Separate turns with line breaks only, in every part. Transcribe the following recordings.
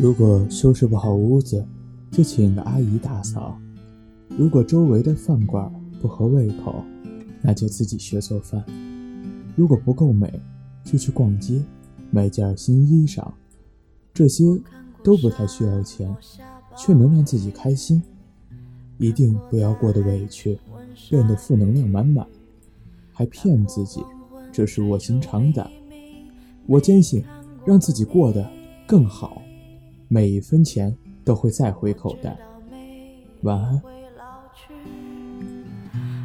如果收拾不好屋子，就请个阿姨打扫；如果周围的饭馆不合胃口，那就自己学做饭；如果不够美，就去逛街，买件新衣裳。这些都不太需要钱，却能让自己开心。一定不要过得委屈，变得负能量满满，还骗自己，这是卧薪尝胆。我坚信，让自己过得更好。每一分钱都会再回口袋。晚安。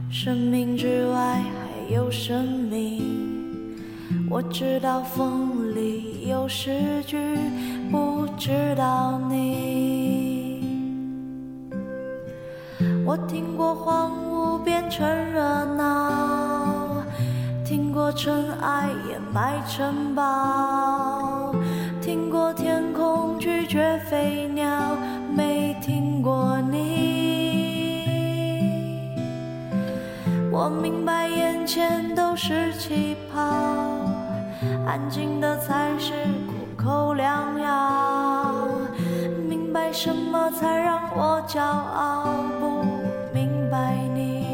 生命之外还有生命，我知道风里有诗句，不知道你。我听过荒芜变成热闹，听过尘埃掩埋城堡。听过天飞鸟，没听过你。我明白眼前都是气泡，安静的才是苦口良药。明白什么才让我骄傲，不明白你。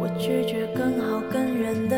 我拒绝更好更圆的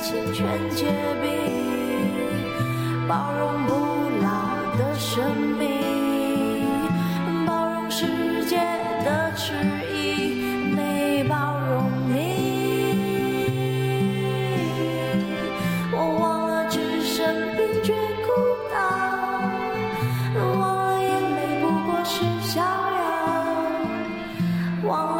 结冰，包容不老的生命，包容世界的迟疑，没包容你。我忘了置身冰绝孤岛，忘了眼泪不过是逍遥，忘了